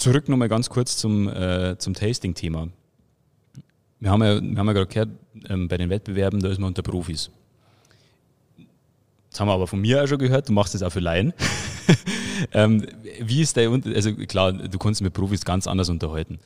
zurück nochmal ganz kurz zum, äh, zum Tasting-Thema. Wir haben ja, ja gerade gehört, ähm, bei den Wettbewerben, da ist man unter Profis. Das haben wir aber von mir auch schon gehört, du machst das auch für Laien. ähm, wie ist der Also klar, du kannst mit Profis ganz anders unterhalten.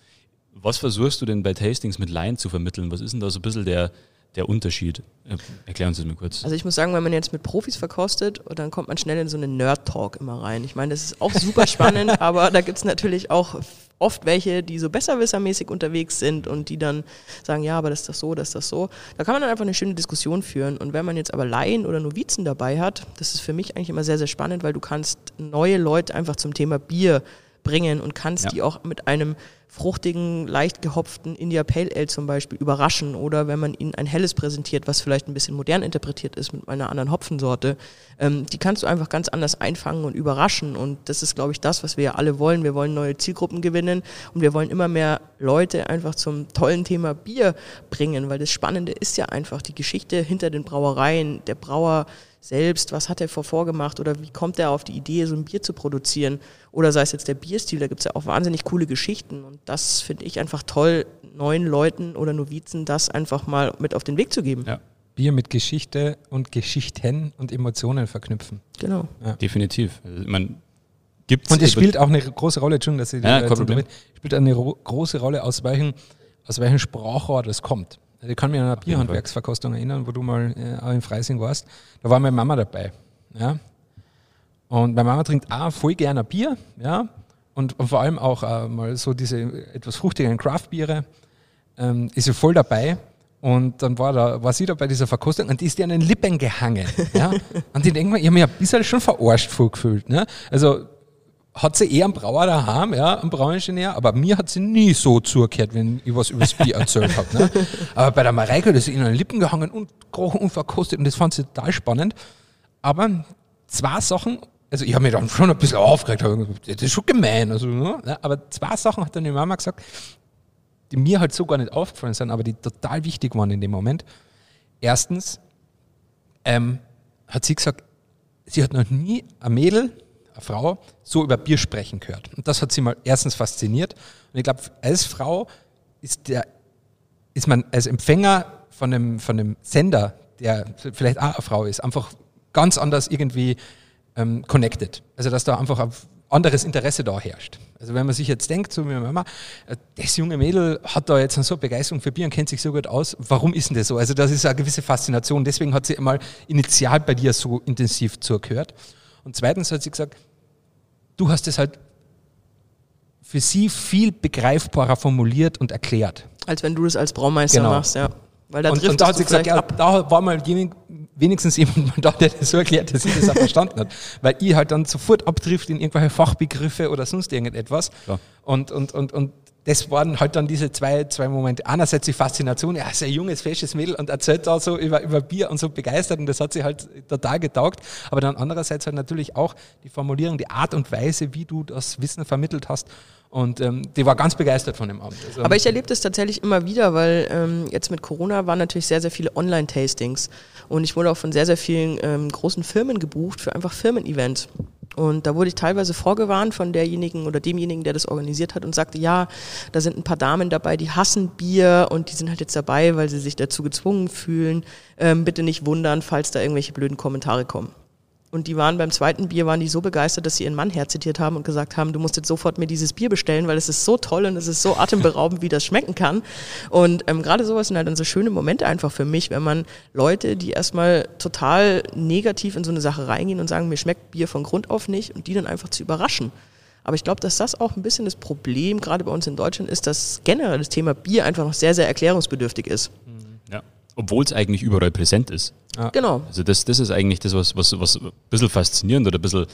Was versuchst du denn bei Tastings mit Laien zu vermitteln? Was ist denn da so ein bisschen der, der Unterschied? Äh, erklären Sie es mir kurz. Also ich muss sagen, wenn man jetzt mit Profis verkostet, dann kommt man schnell in so einen Nerd-Talk immer rein. Ich meine, das ist auch super spannend, aber da gibt es natürlich auch oft welche, die so besserwissermäßig unterwegs sind und die dann sagen, ja, aber das ist das so, das ist das so. Da kann man dann einfach eine schöne Diskussion führen. Und wenn man jetzt aber Laien oder Novizen dabei hat, das ist für mich eigentlich immer sehr, sehr spannend, weil du kannst neue Leute einfach zum Thema Bier bringen und kannst ja. die auch mit einem fruchtigen, leicht gehopften India Pale Ale zum Beispiel überraschen oder wenn man ihnen ein helles präsentiert, was vielleicht ein bisschen modern interpretiert ist mit einer anderen Hopfensorte, ähm, die kannst du einfach ganz anders einfangen und überraschen und das ist, glaube ich, das, was wir ja alle wollen. Wir wollen neue Zielgruppen gewinnen und wir wollen immer mehr Leute einfach zum tollen Thema Bier bringen, weil das Spannende ist ja einfach die Geschichte hinter den Brauereien, der Brauer selbst, was hat er vor vorgemacht oder wie kommt er auf die Idee, so ein Bier zu produzieren oder sei es jetzt der Bierstil, da gibt es ja auch wahnsinnig coole Geschichten und das finde ich einfach toll, neuen Leuten oder Novizen das einfach mal mit auf den Weg zu geben. Ja. Bier mit Geschichte und Geschichten und Emotionen verknüpfen. Genau. Ja. Definitiv. Also, man gibt's und es spielt auch eine große Rolle, Entschuldigung, dass ich ja, damit, spielt eine große Rolle, aus welchem, aus welchem Sprachrohr das kommt. Also ich kann mich an eine Bierhandwerksverkostung erinnern, wo du mal äh, auch in Freising warst. Da war meine Mama dabei. Ja? Und meine Mama trinkt auch voll gerne Bier. Ja? Und, und vor allem auch äh, mal so diese etwas fruchtigen Craft-Biere. Ähm, ist sie voll dabei. Und dann war, da, war sie da bei dieser Verkostung und die ist dir an den Lippen gehangen. Ja? und ich denke mal, ich habe mich ein bisschen schon verarscht vorgefühlt. Ne? Also hat sie eher einen Brauer daheim, ja, einen Brauingenieur, aber mir hat sie nie so zugehört, wenn ich was über das Bier erzählt habe. Ne? Aber bei der Mareike, das ist in den Lippen gehangen und gerochen und verkostet und das fand sie total spannend. Aber zwei Sachen, also ich habe mich dann schon ein bisschen aufgeregt, das ist schon gemein, also, ne? aber zwei Sachen hat dann die Mama gesagt, die mir halt so gar nicht aufgefallen sind, aber die total wichtig waren in dem Moment. Erstens ähm, hat sie gesagt, sie hat noch nie ein Mädel Frau so über Bier sprechen gehört. Und das hat sie mal erstens fasziniert. Und ich glaube, als Frau ist, der, ist man als Empfänger von einem, von einem Sender, der vielleicht auch eine Frau ist, einfach ganz anders irgendwie ähm, connected. Also dass da einfach ein anderes Interesse da herrscht. Also wenn man sich jetzt denkt, so wie Mama, äh, das junge Mädel hat da jetzt so Begeisterung für Bier und kennt sich so gut aus, warum ist denn das so? Also das ist eine gewisse Faszination, deswegen hat sie einmal initial bei dir so intensiv zugehört. Und zweitens hat sie gesagt, du hast es halt für sie viel begreifbarer formuliert und erklärt. Als wenn du das als Braumeister genau. machst, ja. Weil da und, und da hat sie gesagt, ja, da war mal wenigstens jemand da, der das so erklärt, dass sie das auch verstanden hat. Weil ich halt dann sofort abtrifft in irgendwelche Fachbegriffe oder sonst irgendetwas. Ja. Und, und, und, und das waren halt dann diese zwei, zwei Momente. Einerseits die Faszination, ja, ein junges, fesches Mädel und erzählt da so über, über Bier und so begeistert und das hat sie halt total getaugt. Aber dann andererseits halt natürlich auch die Formulierung, die Art und Weise, wie du das Wissen vermittelt hast. Und ähm, die war ganz begeistert von dem Abend. Also, Aber ich erlebe das tatsächlich immer wieder, weil ähm, jetzt mit Corona waren natürlich sehr, sehr viele Online-Tastings. Und ich wurde auch von sehr, sehr vielen ähm, großen Firmen gebucht für einfach Firmen-Events. Und da wurde ich teilweise vorgewarnt von derjenigen oder demjenigen, der das organisiert hat und sagte, ja, da sind ein paar Damen dabei, die hassen Bier und die sind halt jetzt dabei, weil sie sich dazu gezwungen fühlen. Ähm, bitte nicht wundern, falls da irgendwelche blöden Kommentare kommen. Und die waren beim zweiten Bier, waren die so begeistert, dass sie ihren Mann herzitiert haben und gesagt haben, du musst jetzt sofort mir dieses Bier bestellen, weil es ist so toll und es ist so atemberaubend, wie das schmecken kann. Und ähm, gerade sowas sind halt dann so schöne Momente einfach für mich, wenn man Leute, die erstmal total negativ in so eine Sache reingehen und sagen, mir schmeckt Bier von Grund auf nicht und die dann einfach zu überraschen. Aber ich glaube, dass das auch ein bisschen das Problem gerade bei uns in Deutschland ist, dass generell das Thema Bier einfach noch sehr, sehr erklärungsbedürftig ist. Ja, obwohl es eigentlich überall präsent ist. Ja. Genau. Also das, das ist eigentlich das, was, was, was ein bisschen faszinierend oder ein bisschen,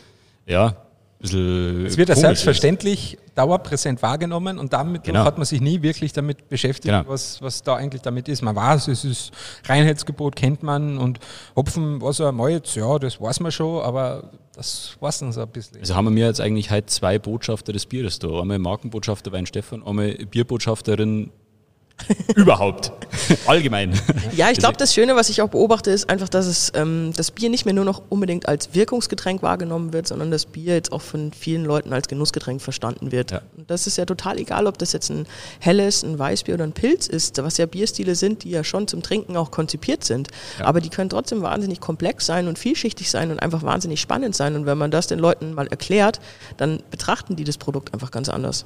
ja, ein bisschen Es wird ja selbstverständlich ist. dauerpräsent wahrgenommen und damit genau. hat man sich nie wirklich damit beschäftigt, genau. was, was da eigentlich damit ist. Man weiß, es ist Reinheitsgebot, kennt man und Hopfen, was er Malz, ja, das weiß man schon, aber das weiß dann so ein bisschen. Also haben wir jetzt eigentlich halt zwei Botschafter des Bieres da. Einmal Markenbotschafter Wein Stefan, einmal Bierbotschafterin Überhaupt. Allgemein. Ja, ich glaube, das Schöne, was ich auch beobachte, ist einfach, dass es ähm, das Bier nicht mehr nur noch unbedingt als Wirkungsgetränk wahrgenommen wird, sondern das Bier jetzt auch von vielen Leuten als Genussgetränk verstanden wird. Ja. Und das ist ja total egal, ob das jetzt ein helles, ein Weißbier oder ein Pilz ist, was ja Bierstile sind, die ja schon zum Trinken auch konzipiert sind. Ja. Aber die können trotzdem wahnsinnig komplex sein und vielschichtig sein und einfach wahnsinnig spannend sein. Und wenn man das den Leuten mal erklärt, dann betrachten die das Produkt einfach ganz anders.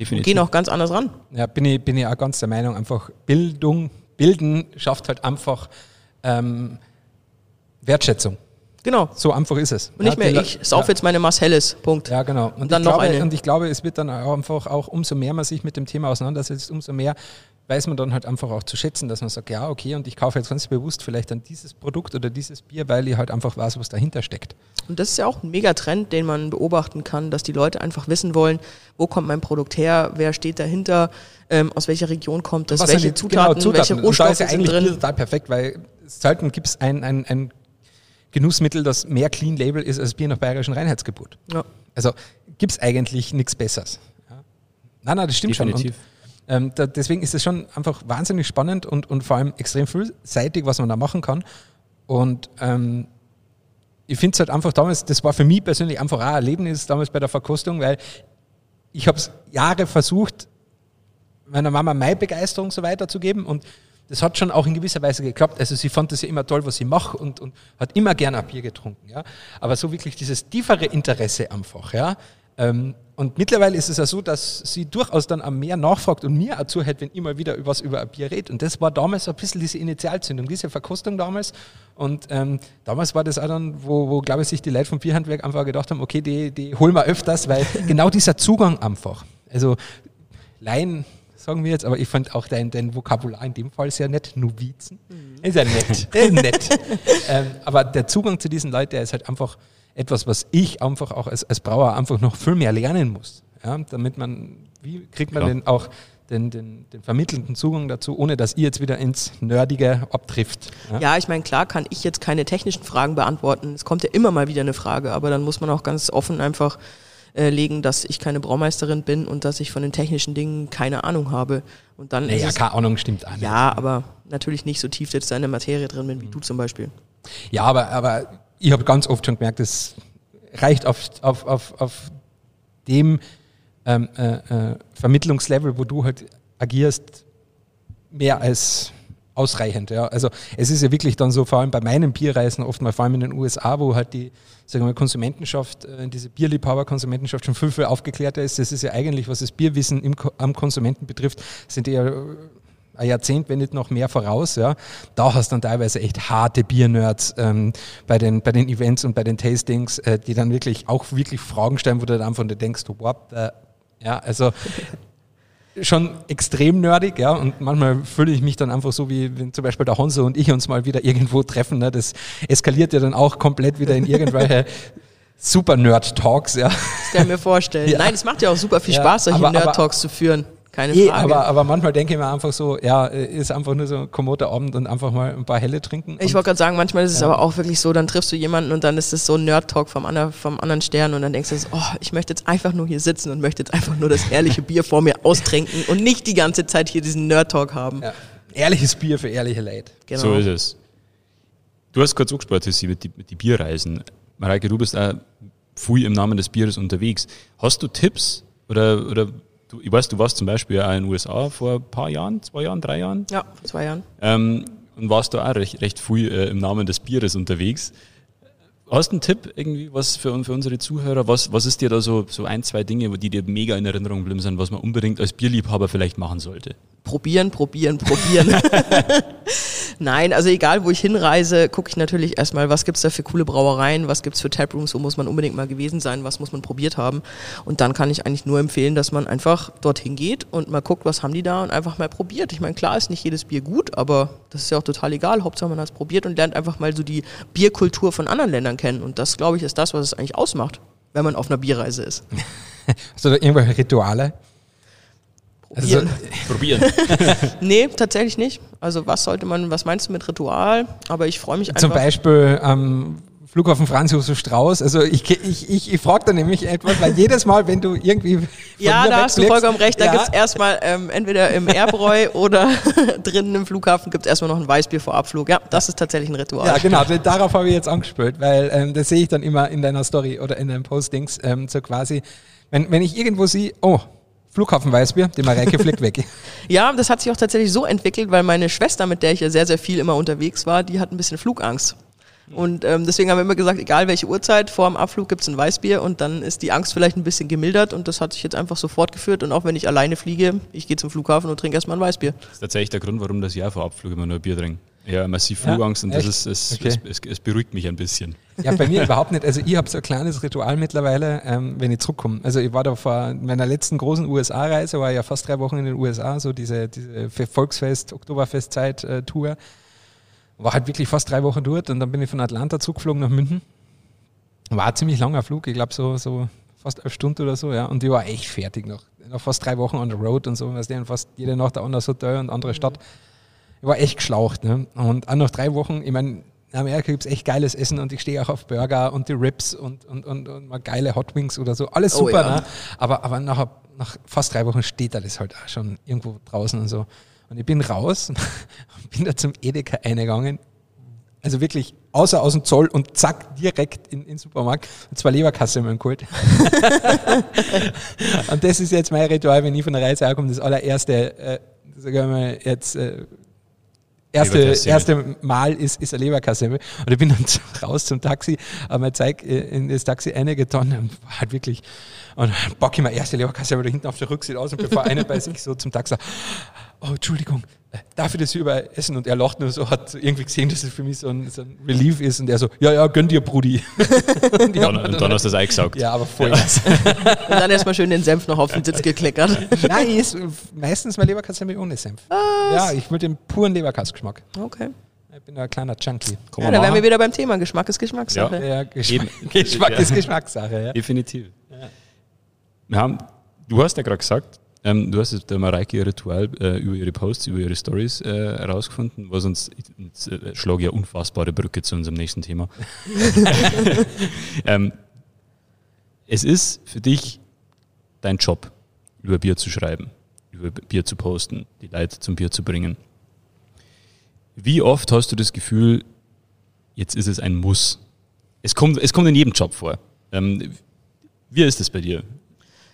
Definitiv. Und gehen auch ganz anders ran. Ja, bin ich, bin ich auch ganz der Meinung, einfach Bildung, Bilden schafft halt einfach ähm, Wertschätzung. Genau. So einfach ist es. Und nicht mehr, ich sauf ja. jetzt meine Mass Helles, Punkt. Ja, genau. Und, und dann noch glaube, eine. Und ich glaube, es wird dann auch einfach auch, umso mehr man sich mit dem Thema auseinandersetzt, umso mehr weiß man dann halt einfach auch zu schätzen, dass man sagt, ja, okay, und ich kaufe jetzt ganz bewusst vielleicht dann dieses Produkt oder dieses Bier, weil ich halt einfach weiß, was dahinter steckt. Und das ist ja auch ein Megatrend, den man beobachten kann, dass die Leute einfach wissen wollen, wo kommt mein Produkt her, wer steht dahinter, ähm, aus welcher Region kommt das, welche Zutaten, genau, Zutaten, welche Rohstoffe und da ist ja eigentlich drin. total perfekt, weil selten gibt es ein, ein, ein Genussmittel, das mehr Clean Label ist als Bier nach bayerischen Reinheitsgebot. Ja. Also gibt es eigentlich nichts Besseres. Ja. Nein, nein, das stimmt Definitiv. schon. Und ähm, da, deswegen ist es schon einfach wahnsinnig spannend und, und vor allem extrem vielseitig, was man da machen kann. Und ähm, ich finde es halt einfach damals, das war für mich persönlich einfach auch ein Erlebnis damals bei der Verkostung, weil ich habe es Jahre versucht, meiner Mama meine Begeisterung so weiterzugeben und das hat schon auch in gewisser Weise geklappt. Also sie fand es ja immer toll, was sie macht und, und hat immer gerne ein Bier getrunken. Ja? Aber so wirklich dieses tiefere Interesse einfach, ja, ähm, und mittlerweile ist es ja so, dass sie durchaus dann am mehr nachfragt und mir auch zuhört, wenn immer wieder was über ein Bier redet. Und das war damals so ein bisschen diese Initialzündung, diese Verkostung damals. Und ähm, damals war das auch dann, wo, wo glaube ich, sich die Leute vom Bierhandwerk einfach gedacht haben, okay, die, die holen wir öfters, weil genau dieser Zugang einfach. Also Laien sagen wir jetzt, aber ich fand auch dein, dein Vokabular in dem Fall sehr nett. Novizen. Mhm. Ist ja nett. ist nett. ähm, aber der Zugang zu diesen Leuten, der ist halt einfach etwas, was ich einfach auch als, als Brauer einfach noch viel mehr lernen muss. Ja, damit man, wie kriegt man Klar. denn auch den, den, den vermittelnden Zugang dazu, ohne dass ihr jetzt wieder ins Nerdige abtrifft. Ja, ja ich meine, klar kann ich jetzt keine technischen Fragen beantworten. Es kommt ja immer mal wieder eine Frage, aber dann muss man auch ganz offen einfach äh, legen, dass ich keine Braumeisterin bin und dass ich von den technischen Dingen keine Ahnung habe. Und dann naja, keine Ahnung stimmt auch nicht. Ja, aber natürlich nicht so tief jetzt in der Materie drin bin wie mhm. du zum Beispiel. Ja, aber, aber ich habe ganz oft schon gemerkt, es reicht auf, auf, auf, auf dem ähm, äh, äh, Vermittlungslevel, wo du halt agierst, mehr als ausreichend. Ja. Also es ist ja wirklich dann so, vor allem bei meinen Bierreisen, oft mal vor allem in den USA, wo halt die sagen wir, Konsumentenschaft, äh, diese Bierliebhaber-Konsumentenschaft schon viel, viel aufgeklärter ist. Das ist ja eigentlich, was das Bierwissen im, am Konsumenten betrifft, sind eher ein Jahrzehnt, wenn nicht noch mehr voraus. Ja. Da hast du dann teilweise echt harte Biernerds ähm, bei, den, bei den Events und bei den Tastings, äh, die dann wirklich auch wirklich Fragen stellen, wo du dann von dir denkst, what the, ja, also schon extrem nerdig, ja, und manchmal fühle ich mich dann einfach so, wie wenn zum Beispiel der Honso und ich uns mal wieder irgendwo treffen, ne, das eskaliert ja dann auch komplett wieder in irgendwelche super Nerd-Talks, ja. Das kann ich mir vorstellen. Ja. Nein, es macht ja auch super viel Spaß, solche Nerd-Talks zu führen. Keine eh, Frage. Aber, aber manchmal denke ich mir einfach so, ja, ist einfach nur so ein kommoder Abend und einfach mal ein paar Helle trinken. Ich wollte gerade sagen, manchmal ist es ja. aber auch wirklich so, dann triffst du jemanden und dann ist es so ein Nerd-Talk vom, ander, vom anderen Stern und dann denkst du, so, oh, ich möchte jetzt einfach nur hier sitzen und möchte jetzt einfach nur das ehrliche Bier vor mir austrinken und nicht die ganze Zeit hier diesen Nerd-Talk haben. Ja. Ehrliches Bier für ehrliche Leute. Genau. So ist es. Du hast kurz angesprochen, mit die, mit die Bierreisen. Mareike, du bist auch viel im Namen des Bieres unterwegs. Hast du Tipps oder, oder du, ich weiß, du warst zum Beispiel auch in den USA vor ein paar Jahren, zwei Jahren, drei Jahren? Ja, vor zwei Jahren. Ähm, und warst du auch recht, recht viel äh, im Namen des Bieres unterwegs. Hast du einen Tipp irgendwie, was für, für unsere Zuhörer, was, was ist dir da so, so ein, zwei Dinge, die dir mega in Erinnerung geblieben sind, was man unbedingt als Bierliebhaber vielleicht machen sollte? Probieren, probieren, probieren. Nein, also egal, wo ich hinreise, gucke ich natürlich erstmal, was gibt's da für coole Brauereien, was gibt's für Taprooms, wo muss man unbedingt mal gewesen sein, was muss man probiert haben. Und dann kann ich eigentlich nur empfehlen, dass man einfach dorthin geht und mal guckt, was haben die da und einfach mal probiert. Ich meine, klar ist nicht jedes Bier gut, aber das ist ja auch total egal. Hauptsache man hat es probiert und lernt einfach mal so die Bierkultur von anderen Ländern kennen. Und das, glaube ich, ist das, was es eigentlich ausmacht, wenn man auf einer Bierreise ist. Hast du da irgendwelche Rituale? Probieren. Also, probieren. nee, tatsächlich nicht. Also was sollte man, was meinst du mit Ritual? Aber ich freue mich einfach. Zum Beispiel ähm, Flughafen Franz Josef Strauß. Also ich, ich, ich, ich frage da nämlich etwas, weil jedes Mal, wenn du irgendwie. Ja, da hast du vollkommen recht. Da ja. gibt es erstmal ähm, entweder im Airbräu oder drinnen im Flughafen gibt es erstmal noch ein Weißbier vor Abflug. Ja, das ist tatsächlich ein Ritual. Ja, genau. Darauf habe ich jetzt angespielt, weil ähm, das sehe ich dann immer in deiner Story oder in deinen Postings ähm, so quasi. Wenn, wenn ich irgendwo sehe, oh, Flughafen Weißbier, die Mareike fliegt weg. ja, das hat sich auch tatsächlich so entwickelt, weil meine Schwester, mit der ich ja sehr, sehr viel immer unterwegs war, die hat ein bisschen Flugangst. Und ähm, deswegen haben wir immer gesagt, egal welche Uhrzeit, vor dem Abflug gibt es ein Weißbier und dann ist die Angst vielleicht ein bisschen gemildert und das hat sich jetzt einfach so fortgeführt. Und auch wenn ich alleine fliege, ich gehe zum Flughafen und trinke erstmal ein Weißbier. Das ist tatsächlich der Grund, warum das Jahr vor Abflug immer nur Bier trinken. Ja, massiv Flugangst ja, und das ist, es, okay. es, es, es, beruhigt mich ein bisschen. Ja, bei mir überhaupt nicht. Also ich habe so ein kleines Ritual mittlerweile, ähm, wenn ich zurückkomme. Also ich war da vor meiner letzten großen USA-Reise, war ja fast drei Wochen in den USA, so diese, diese Volksfest, Oktoberfestzeit-Tour. War halt wirklich fast drei Wochen dort und dann bin ich von Atlanta zugeflogen nach München. War ein ziemlich langer Flug, ich glaube so, so fast elf Stunden oder so, ja. Und ich war echt fertig noch. Noch fast drei Wochen on the road und so, weißt du, fast jede Nacht ein anderes Hotel und andere Stadt. Ich war echt geschlaucht. Ne? Und auch nach drei Wochen, ich meine, in Amerika gibt es echt geiles Essen und ich stehe auch auf Burger und die Ribs und, und, und, und mal geile Hot Wings oder so. Alles oh super, oh, ja. ne? aber, aber nach, nach fast drei Wochen steht da das halt auch schon irgendwo draußen und so. Und ich bin raus und bin da zum Edeka eingegangen. Also wirklich außer aus dem Zoll und zack, direkt in, in den Supermarkt und zwei Leberkasse mal geholt. und das ist jetzt mein Ritual, wenn ich von der Reise ankomme, das allererste, äh, sagen wir mal, jetzt äh, erste, erste Mal ist, ist eine Leberkassemmel. Und ich bin dann raus zum Taxi, aber mein Zeig äh, in das Taxi eingetan und war halt wirklich, und dann bock ich mir erste Leberkassemmel da hinten auf der Rücksicht aus und bevor einer bei sich so zum Taxi sagt, oh, Entschuldigung, darf ich das hier überall essen? Und er lacht nur so, hat irgendwie gesehen, dass es für mich so ein, so ein Relief ist. Und er so, ja, ja, gönn dir, Brudi. und, dann, und dann hast du das eingesaugt. Ja, aber voll. Ja. und dann erstmal schön den Senf noch auf den Sitz gekleckert. Nein, ist meistens mein Leberkassemmel ohne Senf. Was? Ja, ich will den puren Leberkassgeschmack. Okay. Ich bin ein kleiner Junkie. Komm ja, da wären wir wieder beim Thema. Geschmack ist Geschmackssache. Ja, ja Geschmack, Geschmack ist Geschmackssache. Ja. Definitiv. Ja. Wir haben, du hast ja gerade gesagt, ähm, du hast jetzt der Mareike ihr Ritual äh, über ihre Posts, über ihre Stories äh, herausgefunden, was uns, jetzt, äh, schlage ja unfassbare Brücke zu unserem nächsten Thema. ähm, es ist für dich dein Job, über Bier zu schreiben, über Bier zu posten, die Leute zum Bier zu bringen. Wie oft hast du das Gefühl, jetzt ist es ein Muss? Es kommt, es kommt in jedem Job vor. Ähm, wie ist das bei dir?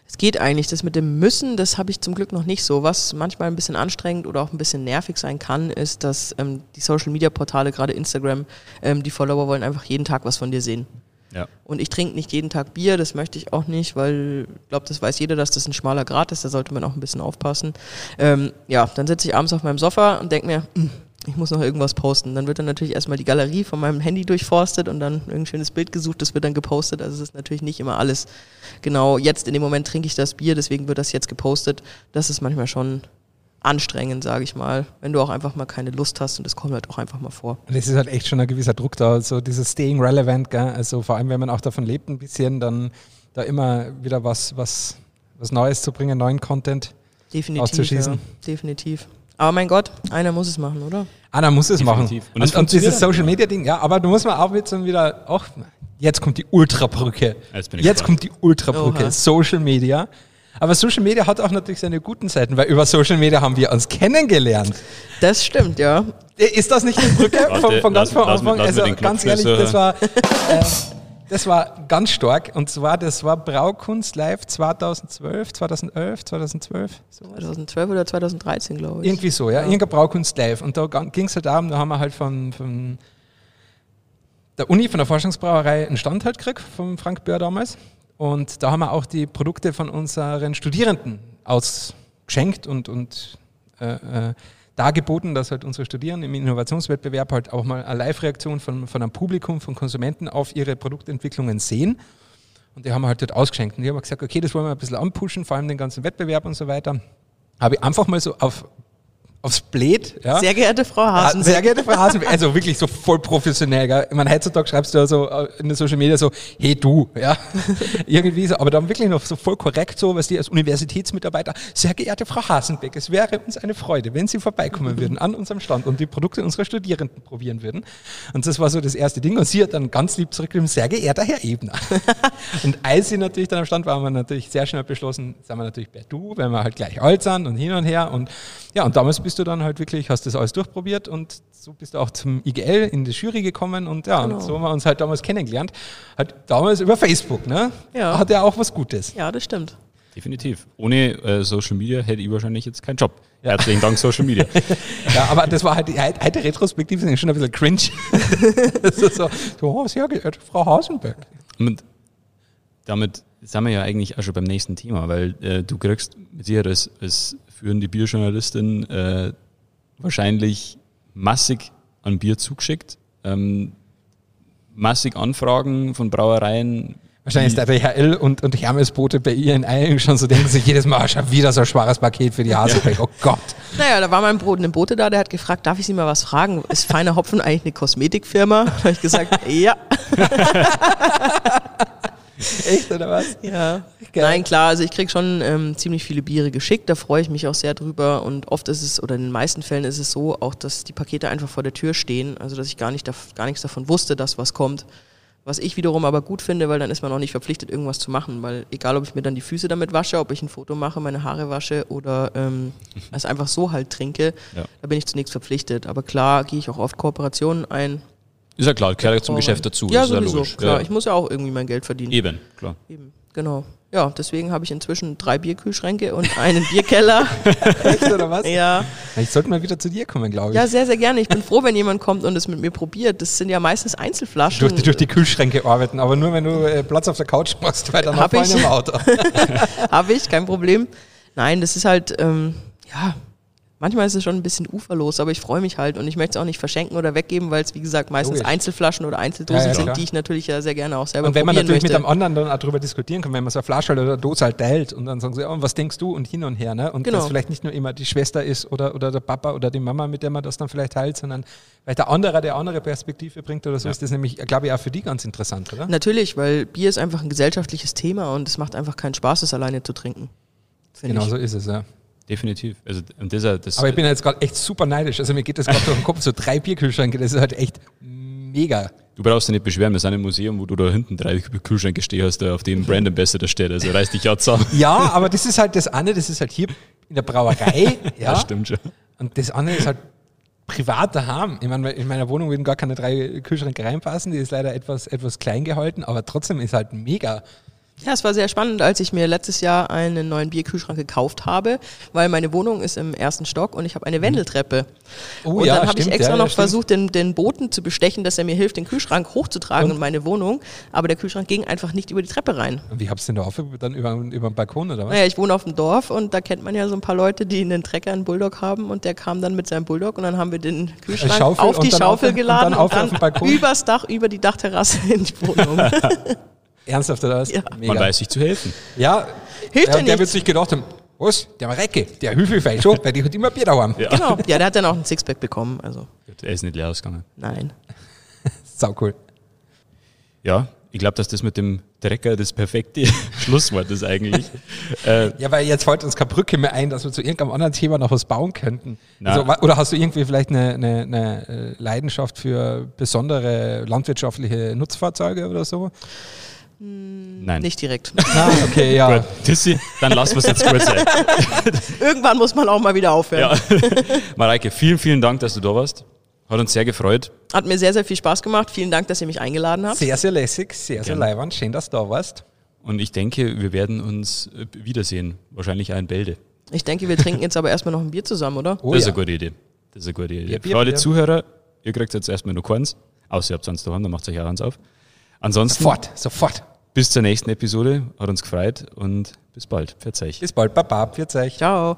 Es geht eigentlich. Das mit dem Müssen, das habe ich zum Glück noch nicht so. Was manchmal ein bisschen anstrengend oder auch ein bisschen nervig sein kann, ist, dass ähm, die Social Media Portale, gerade Instagram, ähm, die Follower wollen einfach jeden Tag was von dir sehen. Ja. Und ich trinke nicht jeden Tag Bier, das möchte ich auch nicht, weil ich glaube, das weiß jeder, dass das ein schmaler Grad ist, da sollte man auch ein bisschen aufpassen. Ähm, ja, dann sitze ich abends auf meinem Sofa und denke mir, hm, ich muss noch irgendwas posten. Dann wird dann natürlich erstmal die Galerie von meinem Handy durchforstet und dann irgendein schönes Bild gesucht, das wird dann gepostet. Also es ist natürlich nicht immer alles genau jetzt in dem Moment trinke ich das Bier, deswegen wird das jetzt gepostet. Das ist manchmal schon anstrengend, sage ich mal, wenn du auch einfach mal keine Lust hast und das kommt halt auch einfach mal vor. Und es ist halt echt schon ein gewisser Druck da, so dieses Staying Relevant, gell? also vor allem, wenn man auch davon lebt ein bisschen, dann da immer wieder was, was, was Neues zu bringen, neuen Content definitiv, auszuschießen. Ja, definitiv. Aber mein Gott, einer muss es machen, oder? Einer muss es Definitiv. machen. Und, und, und dieses Social Media Ding, ja, aber du musst mal auch jetzt wieder, auch, jetzt kommt die Ultrabrücke. Jetzt, jetzt kommt die Ultrabrücke. Oha. Social Media. Aber Social Media hat auch natürlich seine guten Seiten, weil über Social Media haben wir uns kennengelernt. Das stimmt, ja. Ist das nicht eine Brücke von, von ganz vor Anfang? Also ganz ehrlich, das war. Äh, das war ganz stark. Und zwar, das war Braukunst Live 2012, 2011, 2012. Sowas. 2012 oder 2013, glaube ich. Irgendwie so, ja. ja. Irgendein Braukunst Live. Und da ging es halt darum, da haben wir halt von, von der Uni, von der Forschungsbrauerei einen Stand halt gekriegt, von Frank Böhr damals. Und da haben wir auch die Produkte von unseren Studierenden ausgeschenkt und, und äh, äh dargeboten, dass halt unsere Studierenden im Innovationswettbewerb halt auch mal eine Live-Reaktion von, von einem Publikum, von Konsumenten auf ihre Produktentwicklungen sehen. Und die haben wir halt dort ausgeschenkt. Und die haben gesagt, okay, das wollen wir ein bisschen anpushen, vor allem den ganzen Wettbewerb und so weiter. Habe ich einfach mal so auf, aufs Blät. Ja. Sehr geehrte Frau Hasenbeck. Sehr geehrte Frau Hasenbeck. Also wirklich so voll professionell. Gell? Ich meine, heutzutage schreibst du ja so äh, in den Social Media so, hey du, ja. Irgendwie so, aber dann wirklich noch so voll korrekt so, was die als Universitätsmitarbeiter, sehr geehrte Frau Hasenbeck, es wäre uns eine Freude, wenn Sie vorbeikommen würden an unserem Stand und die Produkte unserer Studierenden probieren würden. Und das war so das erste Ding. Und sie hat dann ganz lieb zurückgeschrieben, sehr geehrter Herr Ebner. und als sie natürlich dann am Stand war, haben wir natürlich sehr schnell beschlossen, sagen wir natürlich per Du, wenn wir halt gleich alt sind und hin und her. Und ja, und damals bist du dann halt wirklich, hast das alles durchprobiert und so bist du auch zum IGL in die Jury gekommen und ja, genau. und so haben wir uns halt damals kennengelernt. Halt damals über Facebook, ne? Ja. Hat ja auch was Gutes. Ja, das stimmt. Definitiv. Ohne äh, Social Media hätte ich wahrscheinlich jetzt keinen Job. Ja. Herzlichen Dank, Social Media. ja, aber das war halt, halt, halt Retrospektiv sind schon ein bisschen cringe. so, so, so, oh, sehr geehrte Frau Hasenberg. Und damit sind wir ja eigentlich auch schon beim nächsten Thema, weil äh, du kriegst mit Sicherheit als, als führende Bierjournalistin äh, wahrscheinlich massig an Bier zugeschickt, ähm, massig Anfragen von Brauereien. Wahrscheinlich ist der DHL und, und Hermesboote bei ihr in Eilen schon so, denken sich jedes Mal, schon wieder so ein schwaches Paket für die Haselbeck. Oh Gott. Naja, da war mein Bruder, ein Bote da, der hat gefragt, darf ich Sie mal was fragen? Ist Feiner Hopfen eigentlich eine Kosmetikfirma? Da habe ich gesagt, ja. Echt, oder was? Ja. Geil. Nein, klar, also ich kriege schon ähm, ziemlich viele Biere geschickt, da freue ich mich auch sehr drüber und oft ist es, oder in den meisten Fällen ist es so, auch dass die Pakete einfach vor der Tür stehen, also dass ich gar, nicht, gar nichts davon wusste, dass was kommt. Was ich wiederum aber gut finde, weil dann ist man auch nicht verpflichtet, irgendwas zu machen, weil egal, ob ich mir dann die Füße damit wasche, ob ich ein Foto mache, meine Haare wasche oder ähm, es einfach so halt trinke, ja. da bin ich zunächst verpflichtet. Aber klar gehe ich auch oft Kooperationen ein, ist ja klar, gehört zum Geschäft dazu. Ja, sowieso, ja klar. Ja. Ich muss ja auch irgendwie mein Geld verdienen. Eben, klar. Eben, genau. Ja, deswegen habe ich inzwischen drei Bierkühlschränke und einen Bierkeller. Echt, oder was? Ja. Ich sollte mal wieder zu dir kommen, glaube ich. Ja, sehr, sehr gerne. Ich bin froh, wenn jemand kommt und es mit mir probiert. Das sind ja meistens Einzelflaschen. Durch die, durch die Kühlschränke arbeiten, aber nur wenn du äh, Platz auf der Couch machst, weil dann hab ich im Auto. habe ich, kein Problem. Nein, das ist halt, ähm, ja, Manchmal ist es schon ein bisschen uferlos, aber ich freue mich halt und ich möchte es auch nicht verschenken oder weggeben, weil es wie gesagt meistens Logisch. Einzelflaschen oder Einzeldosen ja, ja, sind, klar. die ich natürlich ja sehr gerne auch selber Und wenn man natürlich möchte. mit einem anderen dann auch darüber diskutieren kann, wenn man so eine Flasche oder eine Dose halt teilt und dann sagen sie, oh, was denkst du und hin und her, ne? Und genau. dass vielleicht nicht nur immer die Schwester ist oder, oder der Papa oder die Mama, mit der man das dann vielleicht teilt, sondern vielleicht der andere, der andere Perspektive bringt oder so, ja. ist das nämlich, glaube ich, auch für die ganz interessant, oder? Natürlich, weil Bier ist einfach ein gesellschaftliches Thema und es macht einfach keinen Spaß, es alleine zu trinken. Genau ich. so ist es, ja. Definitiv. Also, und das, das Aber ich bin jetzt gerade echt super neidisch. Also mir geht das gerade durch den Kopf, so drei Bierkühlschränke, das ist halt echt mega. Du brauchst dich nicht beschweren, wir sind im Museum, wo du da hinten drei Kühlschränke stehen hast, auf dem Brand Ambassador steht. Also reißt dich ja zusammen. Ja, aber das ist halt das eine, das ist halt hier in der Brauerei. ja, das stimmt schon. Und das andere ist halt privat daheim. Ich meine, in meiner Wohnung würden gar keine drei Kühlschränke reinpassen, die ist leider etwas, etwas klein gehalten, aber trotzdem ist halt mega. Ja, es war sehr spannend, als ich mir letztes Jahr einen neuen Bierkühlschrank gekauft habe, weil meine Wohnung ist im ersten Stock und ich habe eine Wendeltreppe. Oh, und ja, dann habe ich extra ja, noch versucht, den, den Boten zu bestechen, dass er mir hilft, den Kühlschrank hochzutragen und? in meine Wohnung. Aber der Kühlschrank ging einfach nicht über die Treppe rein. Und wie habst du denn da auf? Dann über, über den Balkon oder was? Naja, ich wohne auf dem Dorf und da kennt man ja so ein paar Leute, die einen Trecker, einen Bulldog haben und der kam dann mit seinem Bulldog und dann haben wir den Kühlschrank auf die Schaufel auf, geladen und dann, und dann übers Dach, über die Dachterrasse in die Wohnung. Ernsthaft oder was? Ja. Mega. Man weiß sich zu helfen. Ja, Hilft ja, der wird sich gedacht haben, was? Der Marecke, der Hüfelfeil schon, weil die hat immer Bier daheim. Ja. Genau, ja, der hat dann auch ein Sixpack bekommen. Also. Er ist nicht leer ausgegangen. Nein. Sau cool. Ja, ich glaube, dass das mit dem Trecker das perfekte Schlusswort ist eigentlich. äh, ja, weil jetzt fällt uns keine Brücke mehr ein, dass wir zu irgendeinem anderen Thema noch was bauen könnten. Also, oder hast du irgendwie vielleicht eine, eine, eine äh, Leidenschaft für besondere landwirtschaftliche Nutzfahrzeuge oder so? Nein. Nicht direkt. Ah, okay, ja. Tissi, dann lassen wir es jetzt kurz sein. Irgendwann muss man auch mal wieder aufhören. Ja. Mareike, vielen, vielen Dank, dass du da warst. Hat uns sehr gefreut. Hat mir sehr, sehr viel Spaß gemacht. Vielen Dank, dass ihr mich eingeladen habt. Sehr, sehr lässig, sehr, sehr leibend. Schön, dass du da warst. Und ich denke, wir werden uns äh, wiedersehen. Wahrscheinlich auch in Bälde. Ich denke, wir trinken jetzt aber erstmal noch ein Bier zusammen, oder? Oh, das ist ja. eine gute Idee. Das ist eine gute Idee. Ja, Bier, Für alle Bier. Zuhörer, ihr kriegt jetzt erstmal nur keins. Außer ihr habt sonst daheim, dann macht euch auch eins auf. Ansonsten. Sofort, sofort. Bis zur nächsten Episode. Hat uns gefreut und bis bald. Pfiat Bis bald. Baba. Pfiat Ciao.